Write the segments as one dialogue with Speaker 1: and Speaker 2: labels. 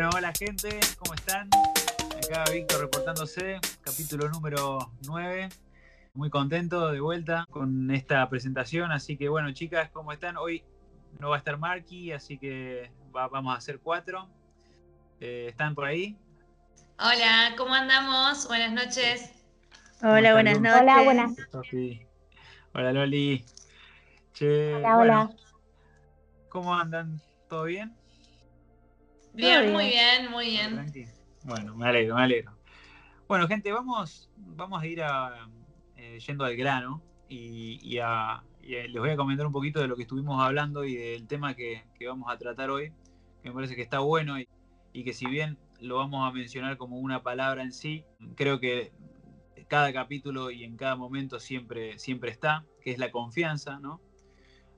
Speaker 1: Bueno, hola gente, ¿cómo están? Acá Víctor reportándose, capítulo número 9. Muy contento de vuelta con esta presentación, así que bueno, chicas, ¿cómo están? Hoy no va a estar Marky, así que vamos a hacer cuatro. Eh, ¿Están por ahí?
Speaker 2: Hola, ¿cómo andamos? Buenas noches.
Speaker 3: Hola, buenas noches.
Speaker 4: Hola, buenas.
Speaker 1: Hola, Loli.
Speaker 4: hola, hola.
Speaker 1: ¿Cómo andan? ¿Todo bien?
Speaker 2: Bien, muy bien, muy bien.
Speaker 1: Bueno, me alegro, me alegro. Bueno, gente, vamos, vamos a ir a, eh, yendo al grano y, les voy a comentar un poquito de lo que estuvimos hablando y del tema que, vamos a tratar hoy, que me parece que está bueno y, y, que si bien lo vamos a mencionar como una palabra en sí, creo que cada capítulo y en cada momento siempre, siempre está, que es la confianza, ¿no?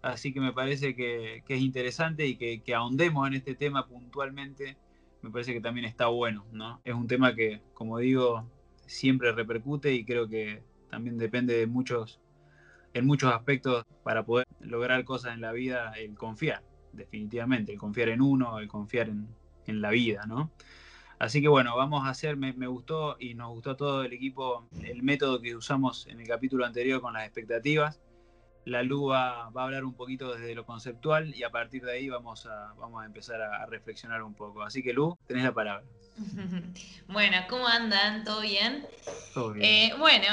Speaker 1: Así que me parece que, es interesante y que, ahondemos en este tema puntualmente, me parece que también está bueno, ¿no? Es un tema que, como digo, siempre repercute y creo que también depende de muchos, en muchos aspectos para poder lograr cosas en la vida, el confiar, definitivamente, el confiar en uno, el confiar en, la vida, ¿no? Así que bueno, vamos a hacer, me, gustó y nos gustó todo el equipo el método que usamos en el capítulo anterior con las expectativas la Lu va, a hablar un poquito desde lo conceptual y a partir de ahí vamos a, vamos a empezar a, reflexionar un poco. Así que Lu, tenés la palabra.
Speaker 2: Bueno, ¿cómo andan? ¿Todo bien?
Speaker 1: Todo bien.
Speaker 2: Eh, bueno,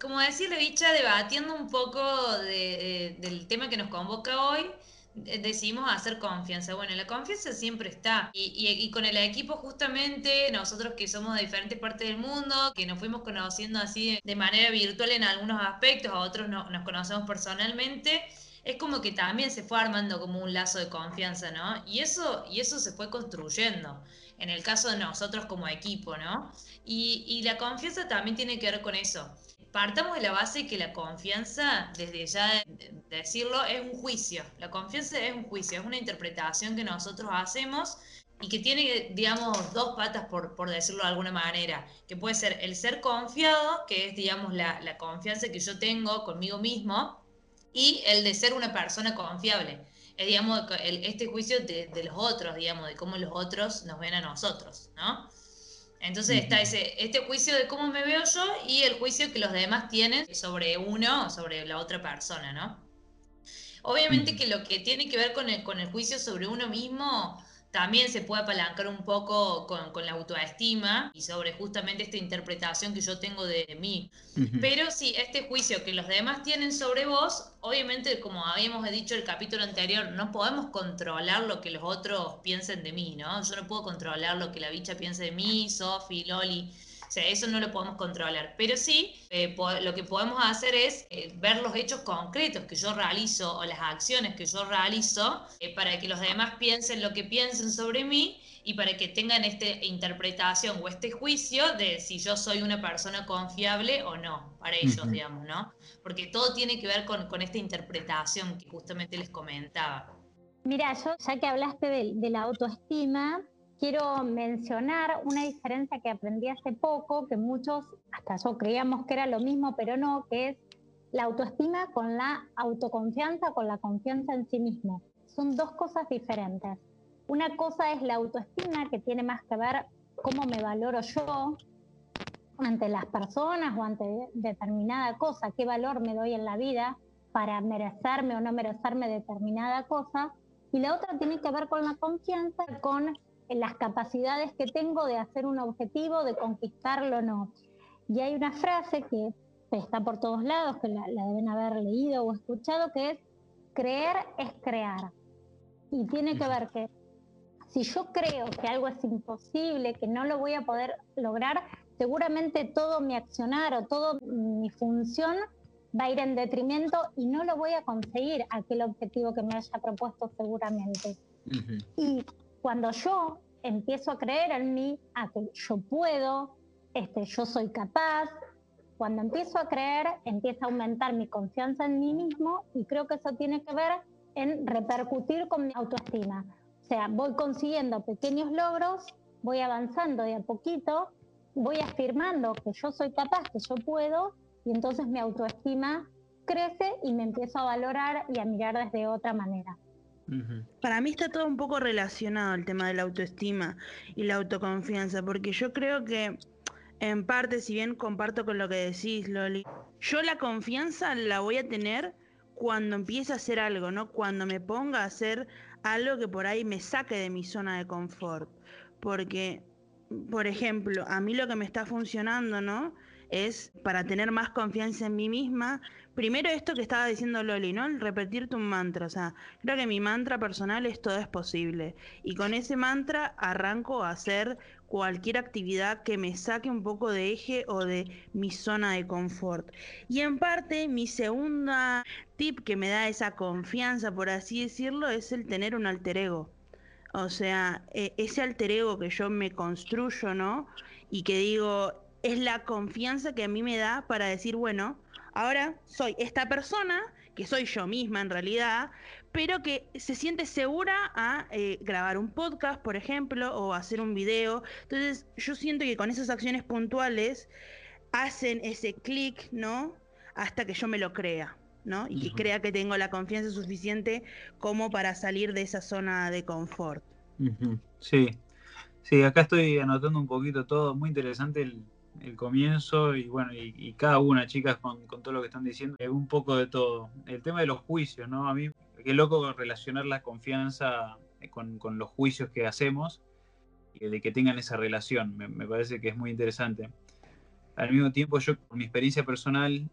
Speaker 2: como decía la bicha, debatiendo un poco del tema que nos convoca hoy, decidimos hacer confianza. Bueno, la confianza siempre está. Y, con el equipo justamente, nosotros que somos de diferentes partes del mundo, que nos fuimos conociendo así de manera virtual en algunos aspectos, a otros no, nos conocemos personalmente, es como que también se fue armando como un lazo de confianza, ¿no? Y eso, y eso se fue construyendo. En el caso de nosotros como equipo, ¿no? Y, y la confianza también tiene que ver con eso partamos de la base que la confianza, desde ya decirlo, es un juicio. La confianza es un juicio, es una interpretación que nosotros hacemos y que tiene, digamos, dos patas, por, por decirlo de alguna manera, que puede ser el ser confiado, que es, digamos, la, la confianza que yo tengo conmigo mismo, y el de ser una persona confiable. Es, digamos, este juicio de, de los otros, digamos, de cómo los otros nos ven a nosotros, ¿no? Entonces está ese, este juicio de cómo me veo yo y el juicio que los demás tienen sobre uno o sobre la otra persona, ¿no? Obviamente que lo que tiene que ver con el, con el juicio sobre uno mismo también se puede apalancar un poco con, la autoestima y sobre justamente esta interpretación que yo tengo de, mí. Pero sí, este juicio que los demás tienen sobre vos, obviamente, como habíamos dicho el capítulo anterior, no podemos controlar lo que los otros piensen de mí, ¿no? Yo no puedo controlar lo que la bicha piense de mí, Sofi, Loli. O sea, eso no lo podemos controlar. Pero sí, eh, lo que podemos hacer es eh, ver los hechos concretos que yo realizo o las acciones que yo realizo eh, para que los demás piensen lo que piensen sobre mí y para que tengan esta interpretación o este juicio de si yo soy una persona confiable o no, para ellos, digamos, ¿no? Porque todo tiene que ver con, con, esta interpretación que justamente les comentaba.
Speaker 4: Mira, yo ya que hablaste de, de la autoestima, quiero mencionar una diferencia que aprendí hace poco, que muchos hasta yo creíamos que era lo mismo, pero no, que es la autoestima con la autoconfianza, con la confianza en sí mismo. Son dos cosas diferentes. Una cosa es la autoestima, que tiene más que ver cómo me valoro yo ante las personas o ante determinada cosa, qué valor me doy en la vida para merecerme o no merecerme determinada cosa. Y la otra tiene que ver con la confianza, con en las capacidades que tengo de hacer un objetivo, de conquistarlo o no. Y hay una frase que está por todos lados, que la, deben haber leído o escuchado, que es, creer es crear. Y tiene que ver que si yo creo que algo es imposible, que no lo voy a poder lograr, seguramente todo mi accionar o toda mi función va a ir en detrimento y no lo voy a conseguir aquel objetivo que me haya propuesto seguramente. Y cuando yo empiezo a creer en mí, a que yo puedo, este, yo soy capaz, cuando empiezo a creer, empieza a aumentar mi confianza en mí mismo y creo que eso tiene que ver en repercutir con mi autoestima. O sea, voy consiguiendo pequeños logros, voy avanzando de a poquito, voy afirmando que yo soy capaz, que yo puedo, y entonces mi autoestima crece y me empiezo a valorar y a mirar desde otra manera.
Speaker 3: Para mí está todo un poco relacionado el tema de la autoestima y la autoconfianza, porque yo creo que en parte, si bien comparto con lo que decís, Loli, yo la confianza la voy a tener cuando empiece a hacer algo, ¿no? Cuando me ponga a hacer algo que por ahí me saque de mi zona de confort. Porque, por ejemplo, a mí lo que me está funcionando, ¿no? Es para tener más confianza en mí misma. Primero esto que estaba diciendo Loli, ¿no? El repetirte un mantra. O sea, creo que mi mantra personal es todo es posible. Y con ese mantra arranco a hacer cualquier actividad que me saque un poco de eje o de mi zona de confort. Y en parte, mi segunda tip que me da esa confianza, por así decirlo, es el tener un alter ego. O sea, e, ese alter ego que yo me construyo, ¿no? Y que digo, es la confianza que a mí me da para decir, bueno, ahora soy esta persona, que soy yo misma en realidad, pero que se siente segura a eh, grabar un podcast, por ejemplo, o hacer un video. Entonces, yo siento que con esas acciones puntuales hacen ese clic, ¿no? Hasta que yo me lo crea, ¿no? Y que crea que tengo la confianza suficiente como para salir de esa zona de confort.
Speaker 1: Sí, sí, acá estoy anotando un poquito todo, muy interesante el, comienzo y bueno, y, cada una, chicas, con, con, todo lo que están diciendo, un poco de todo. El tema de los juicios, ¿no? A mí qué loco relacionar la confianza eh, con, los juicios que hacemos y de que tengan esa relación. Me, parece que es muy interesante. Al mismo tiempo, yo, por mi experiencia personal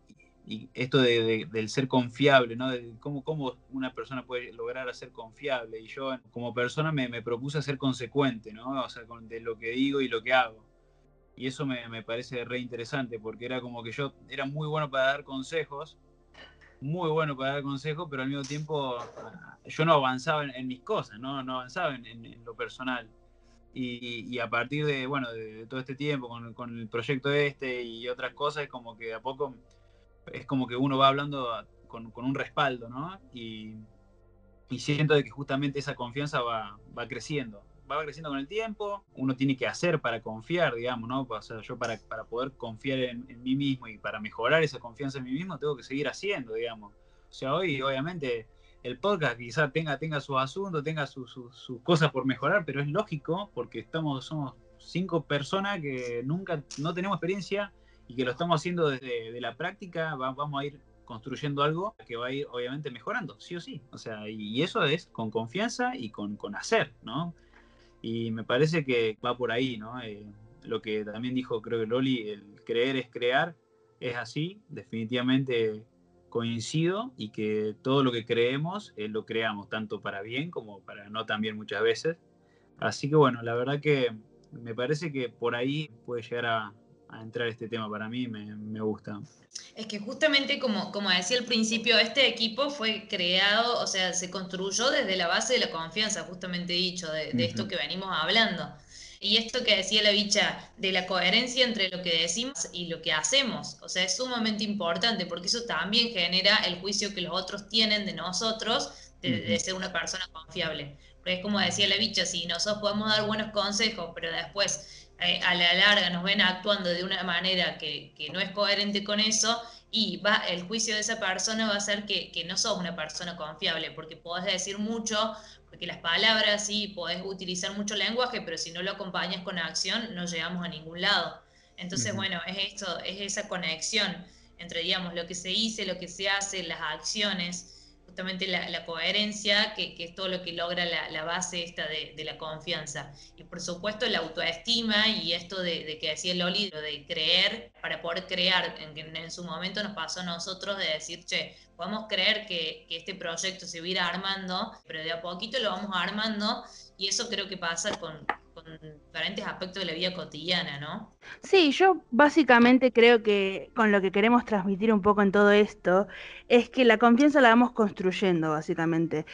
Speaker 1: y esto del ser confiable, ¿no? De cómo, cómo, una persona puede lograr ser confiable. Y yo, como persona, me, me propuse ser consecuente, ¿no? O sea, de lo que digo y lo que hago. Y eso me, me parece re interesante, porque era como que yo era muy bueno para dar consejos, muy bueno para dar consejos, pero al mismo tiempo yo no avanzaba en, mis cosas, no, no avanzaba en, lo personal. Y, a partir de, bueno, de, todo este tiempo, con, el proyecto este y otras cosas, es como que a poco es como que uno va hablando con, un respaldo, ¿no? Y, y, siento de que justamente esa confianza va, va creciendo va creciendo con el tiempo, uno tiene que hacer para confiar, digamos, ¿no? O sea, yo para, para poder confiar en, mí mismo y para mejorar esa confianza en mí mismo, tengo que seguir haciendo, digamos. O sea, hoy obviamente el podcast quizás tenga, tenga sus asuntos, tenga sus cosas por mejorar, pero es lógico porque estamos, somos cinco personas que nunca, no tenemos experiencia y que lo estamos haciendo desde de la práctica, vamos a ir construyendo algo que va a ir obviamente mejorando, sí o sí. O sea, y, eso es con confianza y con, con hacer, ¿no? Y me parece que va por ahí, ¿no? Eh, lo que también dijo, creo que Loli, el creer es crear, es así, definitivamente coincido y que todo lo que creemos eh, lo creamos, tanto para bien como para no tan bien muchas veces. Así que bueno, la verdad que me parece que por ahí puede llegar a, a entrar este tema para mí, me, me, gusta.
Speaker 2: Es que justamente como, como decía al principio, este equipo fue creado, o sea, se construyó desde la base de la confianza, justamente dicho, de, esto que venimos hablando. Y esto que decía la bicha, de la coherencia entre lo que decimos y lo que hacemos. O sea, es sumamente importante porque eso también genera el juicio que los otros tienen de nosotros de, de ser una persona confiable. Porque es como decía la bicha, si nosotros podemos dar buenos consejos, pero después eh, a la larga nos ven actuando de una manera que, no es coherente con eso y va, el juicio de esa persona va a ser que, no sos una persona confiable, porque podés decir mucho, porque las palabras sí, podés utilizar mucho lenguaje, pero si no lo acompañas con acción, no llegamos a ningún lado. Entonces, bueno, es esto, es esa conexión entre, digamos, lo que se dice, lo que se hace, las acciones justamente la, coherencia, que, es todo lo que logra la, base esta de, la confianza. Y por supuesto la autoestima y esto de, que decía Loli, lo de creer para poder crear, en, en su momento nos pasó a nosotros de decir, che, podemos creer que, que este proyecto se va a ir armando, pero de a poquito lo vamos armando y eso creo que pasa con, diferentes aspectos de la vida cotidiana, ¿no?
Speaker 3: Sí, yo básicamente creo que con lo que queremos transmitir un poco en todo esto es que la confianza la vamos construyendo, básicamente.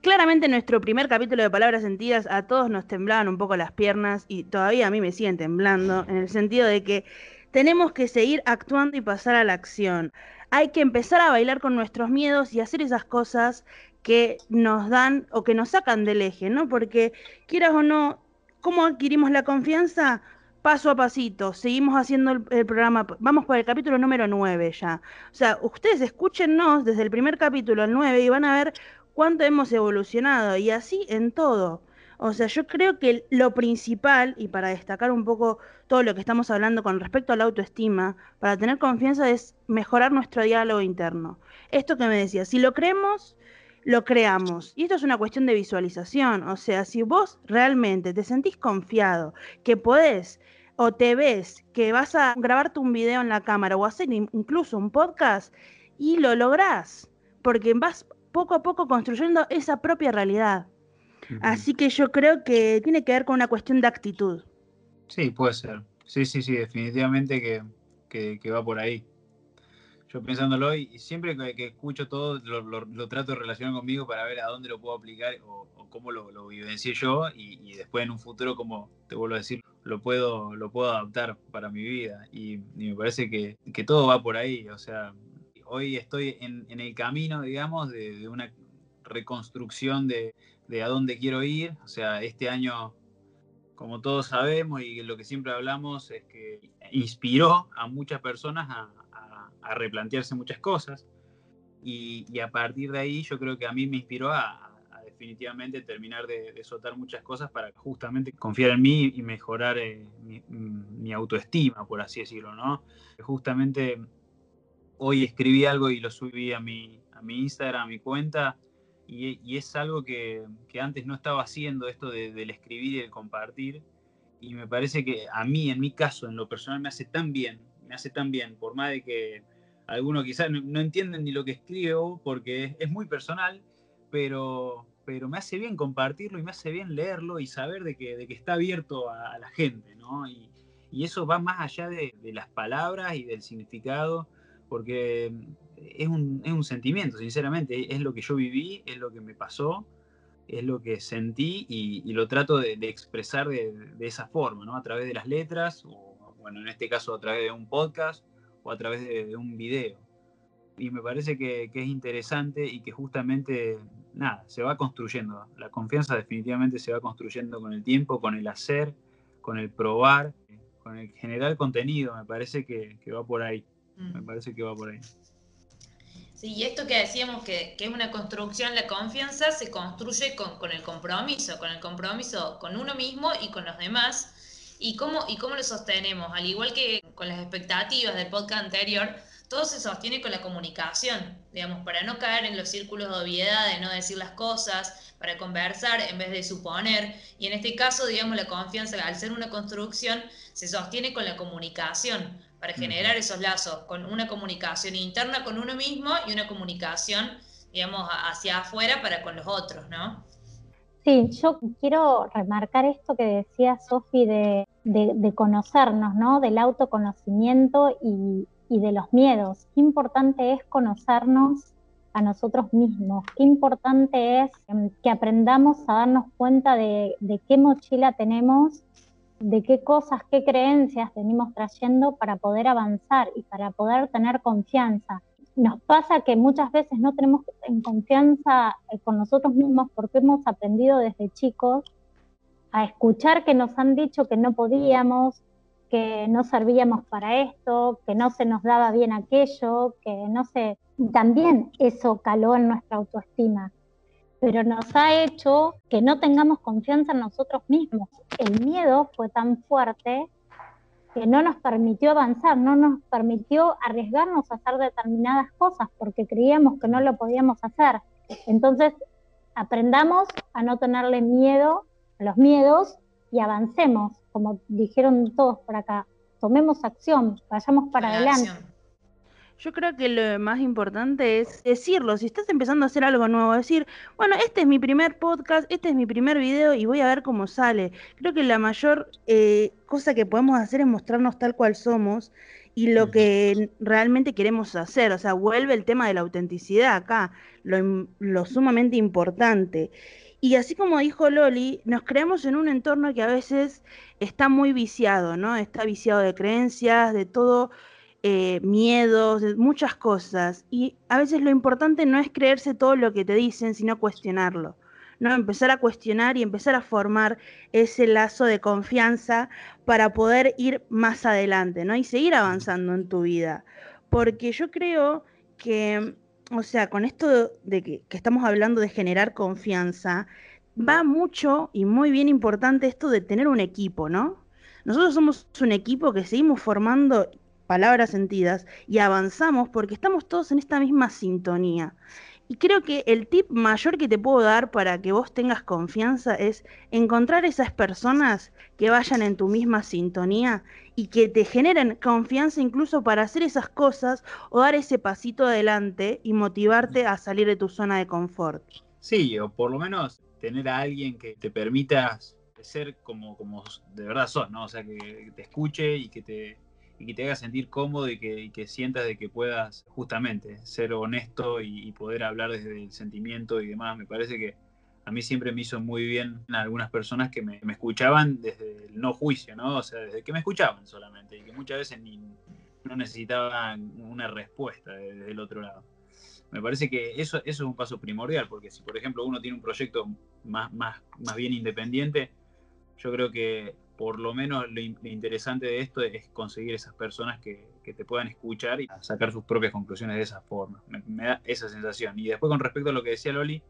Speaker 3: Claramente en nuestro primer capítulo de Palabras Sentidas a todos nos temblaban un poco las piernas y todavía a mí me siguen temblando en el sentido de que tenemos que seguir actuando y pasar a la acción. Hay que empezar a bailar con nuestros miedos y hacer esas cosas que nos dan o que nos sacan del eje, ¿no? Porque quieras o no, ¿Cómo adquirimos la confianza? Paso a pasito, seguimos haciendo el, programa, vamos por el capítulo número 9 ya. O sea, ustedes escúchenos desde el primer capítulo al 9 y van a ver cuánto hemos evolucionado y así en todo. O sea, yo creo que lo principal, y para destacar un poco todo lo que estamos hablando con respecto a la autoestima, para tener confianza es mejorar nuestro diálogo interno. Esto que me decía, si lo creemos, lo creamos. Y esto es una cuestión de visualización. O sea, si vos realmente te sentís confiado, que podés o te ves que vas a grabarte un video en la cámara o hacer incluso un podcast y lo lográs, porque vas poco a poco construyendo esa propia realidad. Así que yo creo que tiene que ver con una cuestión de actitud.
Speaker 1: Sí, puede ser. Sí, sí, sí, definitivamente que, va por ahí. Pensándolo y siempre que, escucho todo lo, trato de relacionar conmigo para ver a dónde lo puedo aplicar o, cómo lo, lo vivencié yo y, después en un futuro, como te vuelvo a decir, lo puedo, lo puedo adaptar para mi vida. Y, me parece que, todo va por ahí. O sea, hoy estoy en, el camino, digamos, de una reconstrucción de, de a dónde quiero ir. O sea, este año, como todos sabemos y lo que siempre hablamos, es que inspiró a muchas personas a, replantearse muchas cosas. Y, a partir de ahí yo creo que a mí me inspiró a, definitivamente terminar de, soltar muchas cosas para justamente confiar en mí y mejorar eh, mi, autoestima, por así decirlo, ¿no? Justamente hoy escribí algo y lo subí a mi, a mi Instagram, a mi cuenta, y, es algo que, antes no estaba haciendo, esto del escribir y el compartir. Y me parece que a mí, en mi caso, en lo personal, me hace tan bien, me hace tan bien, por más de que algunos quizás no, entienden ni lo que escribo, porque es, muy personal, pero, pero me hace bien compartirlo y me hace bien leerlo y saber de que, de que está abierto a, la gente, ¿no? Y, eso va más allá de, de, las palabras y del significado, porque es un, es un, sentimiento, sinceramente, es lo que yo viví, es lo que me pasó, es lo que sentí y, lo trato de, expresar de, esa forma, ¿no? A través de las letras, o bueno, en este caso a través de un podcast o a través de, un video. Y me parece que, es interesante y que justamente, nada, se va construyendo. La confianza definitivamente se va construyendo con el tiempo, con el hacer, con el probar, con el generar contenido. Me parece que, que va por ahí. Me mm. parece que va por ahí.
Speaker 2: Sí, y esto que decíamos que, es una construcción, la confianza se construye con, el compromiso, con el compromiso con uno mismo y con los demás. ¿Y cómo, ¿Y cómo lo sostenemos? Al igual que con las expectativas del podcast anterior, todo se sostiene con la comunicación, digamos, para no caer en los círculos de obviedad, de no decir las cosas, para conversar en vez de suponer. Y en este caso, digamos, la confianza, al ser una construcción, se sostiene con la comunicación para generar esos lazos, con una comunicación interna con uno mismo y una comunicación, digamos, hacia afuera para con los otros, ¿no?
Speaker 4: Sí, yo quiero remarcar esto que decía Sofi de, conocernos, ¿no? Del autoconocimiento y, y de los miedos. Qué importante es conocernos a nosotros mismos. Qué importante es em, que aprendamos a darnos cuenta de, de, qué mochila tenemos de qué cosas, qué creencias venimos trayendo para poder avanzar y para poder tener confianza. Nos pasa que muchas veces no tenemos en confianza eh, con nosotros mismos porque hemos aprendido desde chicos a escuchar que nos han dicho que no podíamos, que no servíamos para esto, que no se nos daba bien aquello, que no sé, también eso caló en nuestra autoestima pero nos ha hecho que no tengamos confianza en nosotros mismos. El miedo fue tan fuerte que no nos permitió avanzar, no nos permitió arriesgarnos a hacer determinadas cosas porque creíamos que no lo podíamos hacer. Entonces, aprendamos a no tenerle miedo a los miedos y avancemos, como dijeron todos por acá. Tomemos acción, vayamos para adelante.
Speaker 3: Yo creo que lo más importante es decirlo. Si estás empezando a hacer algo nuevo, decir, bueno, este es mi primer podcast, este es mi primer video y voy a ver cómo sale. Creo que la mayor eh, cosa que podemos hacer es mostrarnos tal cual somos y lo que realmente queremos hacer. O sea, vuelve el tema de la autenticidad acá, lo, lo sumamente importante. Y así como dijo Loli, nos creamos en un entorno que a veces está muy viciado, ¿no? Está viciado de creencias, de todo eh, miedos, muchas cosas. Y a veces lo importante no es creerse todo lo que te dicen, sino cuestionarlo. ¿no? Empezar a cuestionar y empezar a formar ese lazo de confianza para poder ir más adelante, ¿no? Y seguir avanzando en tu vida. Porque yo creo que o sea, con esto de que, que estamos hablando de generar confianza, va mucho y muy bien importante esto de tener un equipo, ¿no? Nosotros somos un equipo que seguimos formando palabras sentidas y avanzamos porque estamos todos en esta misma sintonía. Y creo que el tip mayor que te puedo dar para que vos tengas confianza es encontrar esas personas que vayan en tu misma sintonía y que te generen confianza incluso para hacer esas cosas o dar ese pasito adelante y motivarte a salir de tu zona de confort.
Speaker 1: Sí, o por lo menos tener a alguien que te permita ser como, como de verdad sos, ¿no? O sea, que te escuche y que te, y que te haga sentir cómodo y que, sientas de que puedas justamente ser honesto y, poder hablar desde el sentimiento y demás. Me parece que a mí siempre me hizo muy bien algunas personas que me, escuchaban desde el no juicio, ¿no? O sea, desde que me escuchaban solamente y que muchas veces ni, no necesitaban una respuesta desde el otro lado. Me parece que eso, eso es un paso primordial, porque si por ejemplo uno tiene un proyecto más, más, más bien independiente, yo creo que por lo menos lo, interesante de esto es conseguir esas personas que, te puedan escuchar y sacar sus propias conclusiones de esa forma. Me, da esa sensación. Y después con respecto a lo que decía Loli,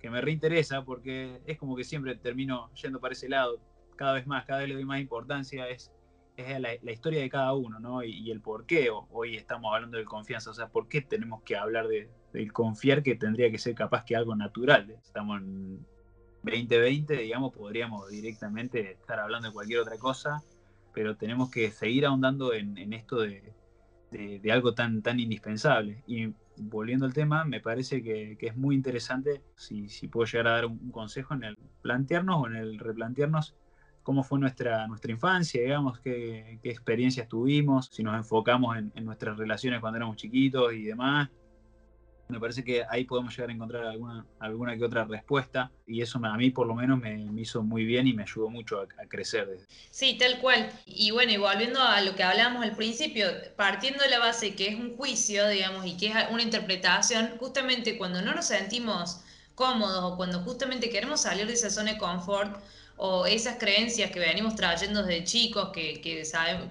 Speaker 1: que me reinteresa porque es como que siempre termino yendo para ese lado, cada vez más, cada vez le doy más importancia, es, es la, historia de cada uno, ¿no? Y, el por qué hoy estamos hablando de confianza, o sea, por qué tenemos que hablar de, del confiar que tendría que ser capaz que algo natural. Estamos en 2020, digamos, podríamos directamente estar hablando de cualquier otra cosa, pero tenemos que seguir ahondando en, esto de, algo tan, tan indispensable. Y volviendo al tema, me parece que, es muy interesante, si, puedo llegar a dar un, consejo, en el plantearnos o en el replantearnos cómo fue nuestra, nuestra infancia, digamos, qué, experiencias tuvimos, si nos enfocamos en, en nuestras relaciones cuando éramos chiquitos y demás, me parece que ahí podemos llegar a encontrar alguna, alguna que otra respuesta y eso a mí por lo menos me, hizo muy bien y me ayudó mucho a, crecer.
Speaker 2: Sí, tal cual. Y bueno, y volviendo a lo que hablábamos al principio, partiendo de la base que es un juicio, digamos, y que es una interpretación, justamente cuando no nos sentimos cómodos o cuando justamente queremos salir de esa zona de confort, o esas creencias que venimos trayendo desde chicos, que, que,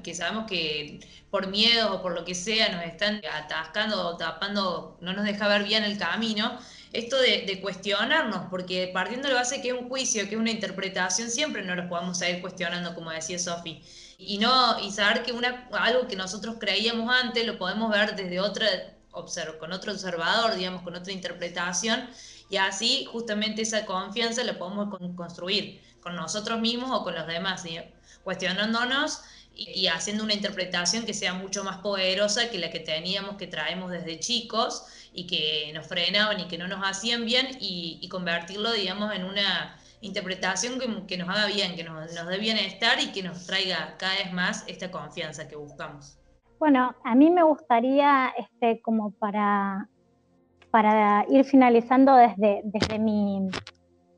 Speaker 2: que sabemos que por miedo o por lo que sea nos están atascando o tapando, no nos deja ver bien el camino, esto de, cuestionarnos, porque partiendo de la base que es un juicio, que es una interpretación, siempre no lo podemos seguir cuestionando, como decía Sofi. Y, no, y saber que una, algo que nosotros creíamos antes lo podemos ver desde otra, con otro observador, digamos, con otra interpretación, y así justamente esa confianza la podemos construir con nosotros mismos o con los demás, cuestionándonos y, haciendo una interpretación que sea mucho más poderosa que la que teníamos, que traemos desde chicos y que nos frenaban y que no nos hacían bien y, convertirlo, digamos, en una interpretación que, nos haga bien, que nos, nos dé bienestar y que nos traiga cada vez más esta confianza que buscamos.
Speaker 4: Bueno, a mí me gustaría, este, como para, para ir finalizando desde, desde, mi,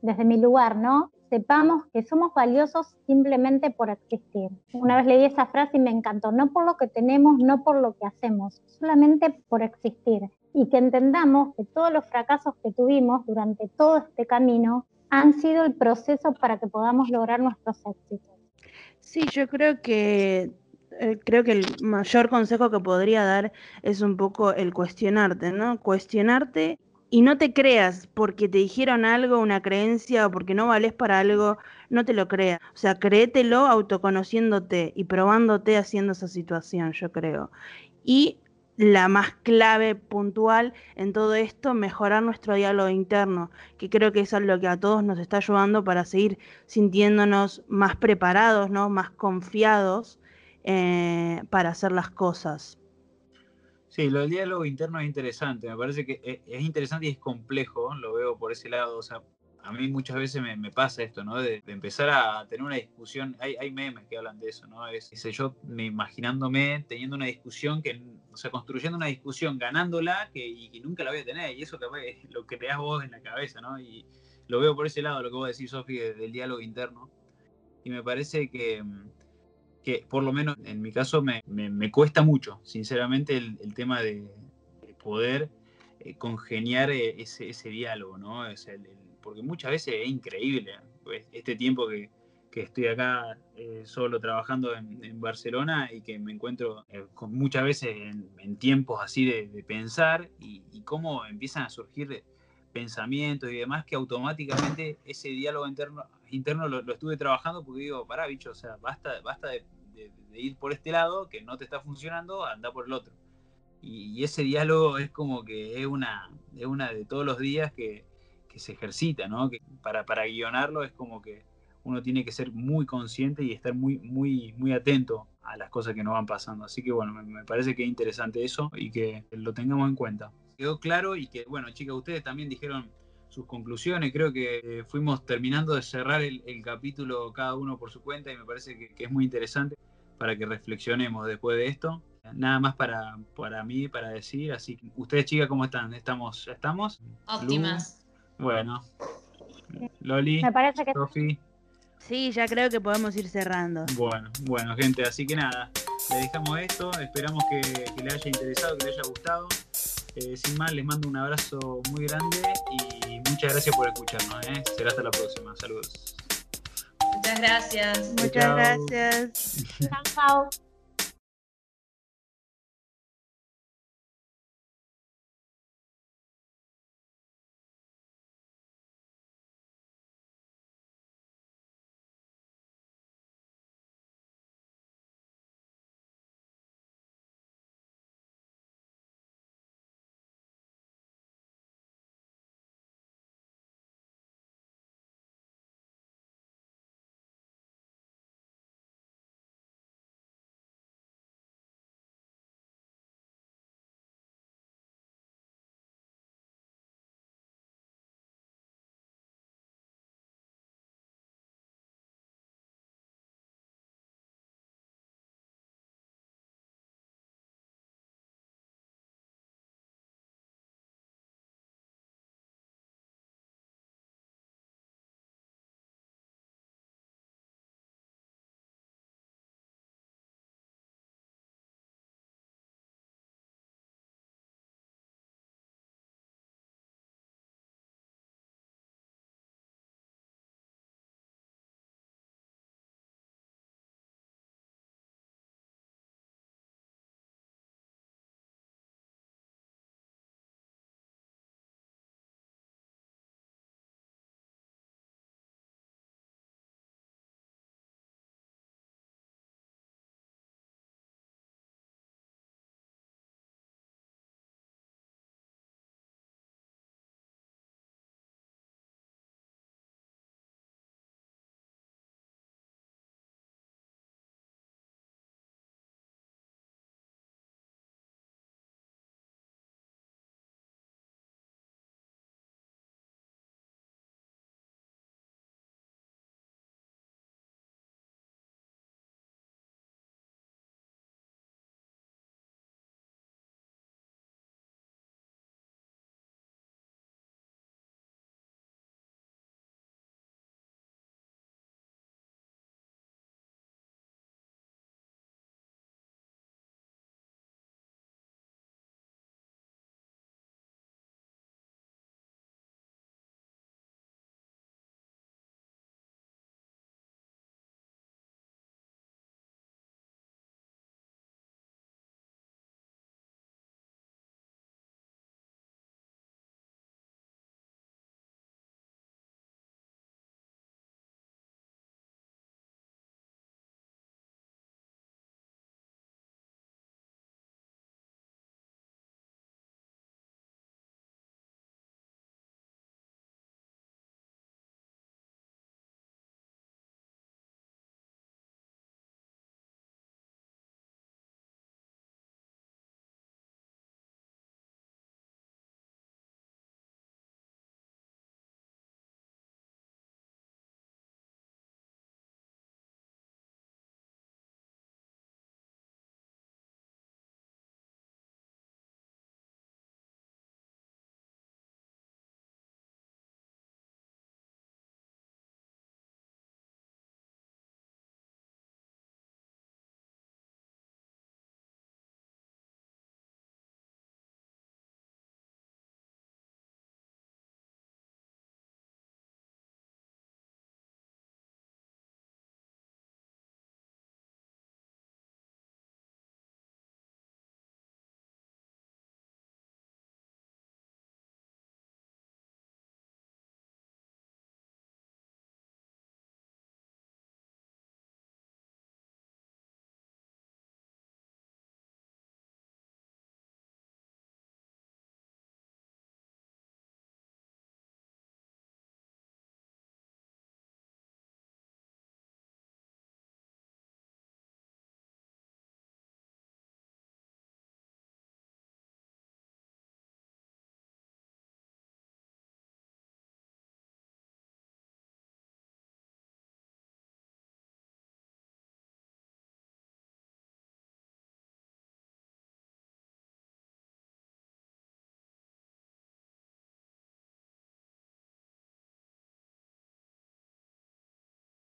Speaker 4: desde mi lugar, ¿no? sepamos que somos valiosos simplemente por existir. Una vez leí esa frase y me encantó, no por lo que tenemos, no por lo que hacemos, solamente por existir. Y que entendamos que todos los fracasos que tuvimos durante todo este camino han sido el proceso para que podamos lograr nuestros éxitos.
Speaker 3: Sí, yo creo que eh, creo que el mayor consejo que podría dar es un poco el cuestionarte, ¿no? Cuestionarte y no te creas porque te dijeron algo, una creencia o porque no vales para algo, no te lo creas. O sea, créetelo autoconociéndote y probándote haciendo esa situación, yo creo. Y la más clave puntual en todo esto, mejorar nuestro diálogo interno, que creo que es lo que a todos nos está ayudando para seguir sintiéndonos más preparados, ¿no? más confiados eh, para hacer las cosas.
Speaker 1: Sí, lo del diálogo interno es interesante, me parece que e, es interesante y es complejo, lo veo por ese lado, o sea, a mí muchas veces me, pasa esto, ¿no? De, empezar a tener una discusión, hay, hay, memes que hablan de eso, ¿no? Es, yo me imaginándome teniendo una discusión, que, o sea, construyendo una discusión, ganándola que, y que nunca la voy a tener, y eso es lo que te das vos en la cabeza, ¿no? Y lo veo por ese lado, lo que vos decís, Sofi, del diálogo interno, y me parece que que por lo menos en mi caso me, cuesta mucho, sinceramente, el, tema de, poder eh, congeniar eh, ese, diálogo, ¿no? Es porque muchas veces es increíble pues, este tiempo que, que estoy acá eh, solo trabajando en, Barcelona y que me encuentro muchas veces en, tiempos así de, pensar y, cómo empiezan a surgir pensamientos y demás que automáticamente ese diálogo interno, interno lo, estuve trabajando porque digo, pará, bicho, o sea, basta, basta de, ir por este lado que no te está funcionando, anda por el otro. Y, ese diálogo es como que es una, es una de todos los días que, que se ejercita, ¿no? Que para, para guionarlo es como que uno tiene que ser muy consciente y estar muy, muy, muy atento a las cosas que nos van pasando. Así que bueno, me, parece que es interesante eso y que lo tengamos en cuenta. Quedó claro y que, bueno, chicas, ustedes también dijeron sus conclusiones. Creo que fuimos terminando de cerrar el, capítulo cada uno por su cuenta y me parece que, es muy interesante para que reflexionemos después de esto. Nada más para, para mí, para decir. Así que, ustedes, chicas, ¿cómo están? ¿Estamos? ¿Estamos?
Speaker 2: Óptimas.
Speaker 1: Bueno. Loli,
Speaker 4: me parece que
Speaker 1: Sofi.
Speaker 3: Sí, ya creo que podemos ir cerrando.
Speaker 1: Bueno, bueno, gente, así que nada, le dejamos esto, esperamos que, que le haya interesado, que le haya gustado. Eh, sin más, les mando un abrazo muy grande y muchas gracias por escucharnos. ¿eh? Será hasta la próxima. Saludos.
Speaker 2: Muchas gracias.
Speaker 3: Muchas gracias.
Speaker 4: Chao.